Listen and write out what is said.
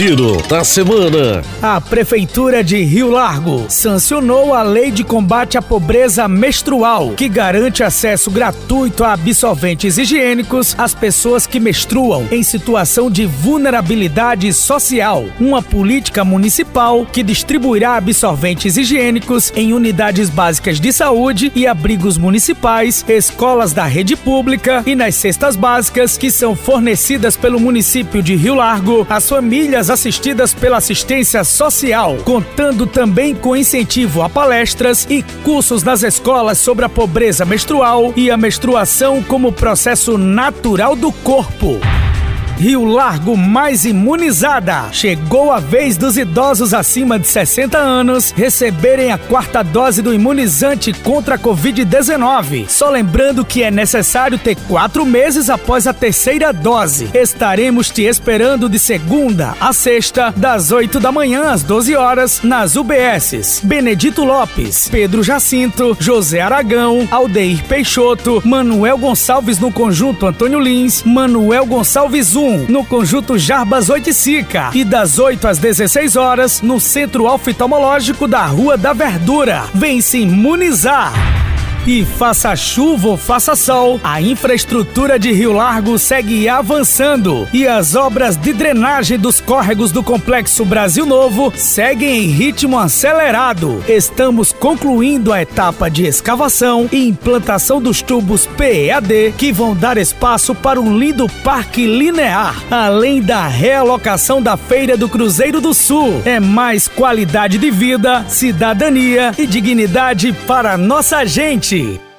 Giro da semana. A Prefeitura de Rio Largo sancionou a Lei de Combate à Pobreza Menstrual, que garante acesso gratuito a absorventes higiênicos às pessoas que menstruam em situação de vulnerabilidade social. Uma política municipal que distribuirá absorventes higiênicos em unidades básicas de saúde e abrigos municipais, escolas da rede pública e nas cestas básicas que são fornecidas pelo município de Rio Largo às famílias assistidas pela assistência social, contando também com incentivo a palestras e cursos nas escolas sobre a pobreza menstrual e a menstruação como processo natural do corpo. Rio Largo mais imunizada. Chegou a vez dos idosos acima de 60 anos receberem a quarta dose do imunizante contra a Covid-19. Só lembrando que é necessário ter quatro meses após a terceira dose. Estaremos te esperando de segunda a sexta, das 8 da manhã às 12 horas, nas UBSs. Benedito Lopes, Pedro Jacinto, José Aragão, Aldeir Peixoto, Manuel Gonçalves no conjunto Antônio Lins, Manuel Gonçalves 1 no Conjunto Jarbas Oiticica e das 8 às 16 horas no Centro Oftalmológico da Rua da Verdura. Vem se imunizar! E faça chuva ou faça sol, a infraestrutura de Rio Largo segue avançando e as obras de drenagem dos córregos do Complexo Brasil Novo seguem em ritmo acelerado. Estamos concluindo a etapa de escavação e implantação dos tubos PEAD que vão dar espaço para um lindo parque linear, além da realocação da Feira do Cruzeiro do Sul. É mais qualidade de vida, cidadania e dignidade para nossa gente. Street.